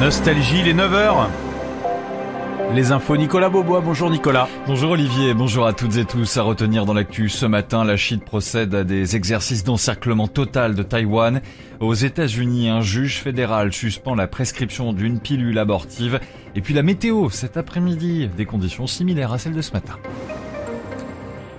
Nostalgie, les 9h. Les infos Nicolas Bobois. Bonjour Nicolas. Bonjour Olivier, bonjour à toutes et tous. À retenir dans l'actu ce matin, la Chine procède à des exercices d'encerclement total de Taïwan. Aux États-Unis, un juge fédéral suspend la prescription d'une pilule abortive. Et puis la météo cet après-midi, des conditions similaires à celles de ce matin.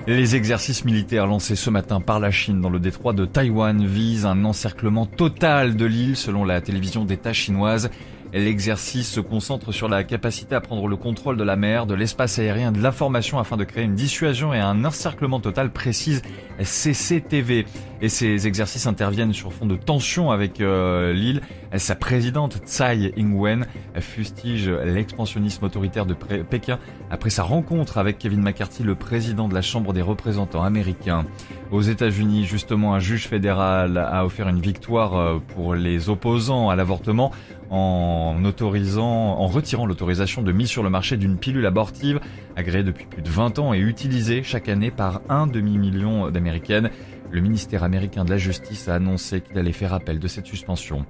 Les exercices militaires lancés ce matin par la Chine dans le détroit de Taïwan visent un encerclement total de l'île selon la télévision d'État chinoise. L'exercice se concentre sur la capacité à prendre le contrôle de la mer, de l'espace aérien, de l'information afin de créer une dissuasion et un encerclement total précise CCTV. Et ces exercices interviennent sur fond de tension avec euh, l'île. Sa présidente Tsai Ing-wen fustige l'expansionnisme autoritaire de Pékin après sa rencontre avec Kevin McCarthy, le président de la Chambre des représentants américains. Aux États-Unis, justement, un juge fédéral a offert une victoire euh, pour les opposants à l'avortement en autorisant, en retirant l'autorisation de mise sur le marché d'une pilule abortive agréée depuis plus de 20 ans et utilisée chaque année par un demi-million d'Américaines. Le ministère américain de la Justice a annoncé qu'il allait faire appel de cette suspension.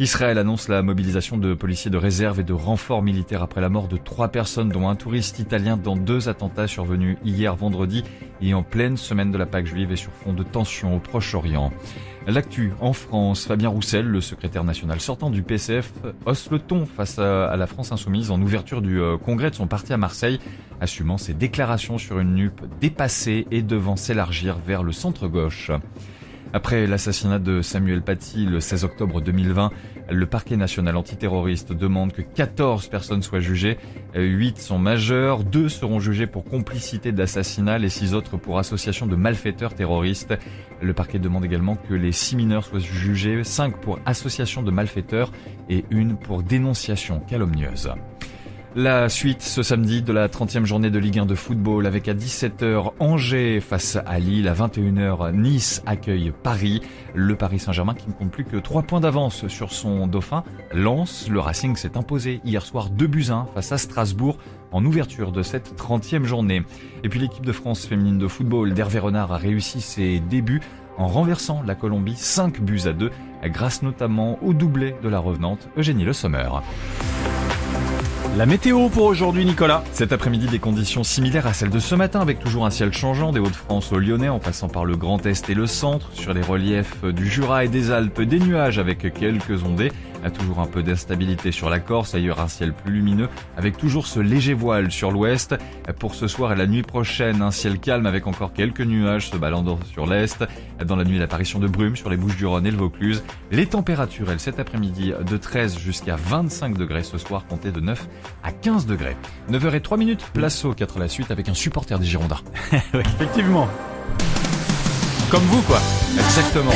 Israël annonce la mobilisation de policiers de réserve et de renforts militaires après la mort de trois personnes, dont un touriste italien dans deux attentats survenus hier vendredi et en pleine semaine de la Pâque juive et sur fond de tensions au Proche-Orient. L'actu en France, Fabien Roussel, le secrétaire national sortant du PCF, hausse le ton face à la France insoumise en ouverture du euh, congrès de son parti à Marseille, assumant ses déclarations sur une NUP dépassée et devant s'élargir vers le centre-gauche. Après l'assassinat de Samuel Paty le 16 octobre 2020, le parquet national antiterroriste demande que 14 personnes soient jugées. 8 sont majeures, 2 seront jugées pour complicité d'assassinat, les 6 autres pour association de malfaiteurs terroristes. Le parquet demande également que les 6 mineurs soient jugés, 5 pour association de malfaiteurs et 1 pour dénonciation calomnieuse. La suite ce samedi de la 30e journée de Ligue 1 de football avec à 17h Angers face à Lille, à 21h Nice accueille Paris. Le Paris Saint-Germain qui ne compte plus que 3 points d'avance sur son dauphin. Lance, le Racing s'est imposé hier soir 2 buts 1 face à Strasbourg en ouverture de cette 30e journée. Et puis l'équipe de France féminine de football d'Hervé Renard a réussi ses débuts en renversant la Colombie 5 buts à 2 grâce notamment au doublé de la revenante Eugénie Le Sommer. La météo pour aujourd'hui, Nicolas. Cet après-midi, des conditions similaires à celles de ce matin, avec toujours un ciel changeant des Hauts-de-France au Lyonnais, en passant par le Grand Est et le Centre, sur les reliefs du Jura et des Alpes, des nuages avec quelques ondées a toujours un peu d'instabilité sur la Corse, ailleurs un ciel plus lumineux, avec toujours ce léger voile sur l'ouest. Pour ce soir et la nuit prochaine, un ciel calme avec encore quelques nuages se baladant sur l'est. Dans la nuit, l'apparition de brumes sur les Bouches du Rhône et le Vaucluse. Les températures, elles, cet après-midi, de 13 jusqu'à 25 degrés ce soir, comptez de 9 à 15 degrés. 9h03 minutes, place au 4 la suite avec un supporter des Girondins. Effectivement. Comme vous, quoi. Exactement.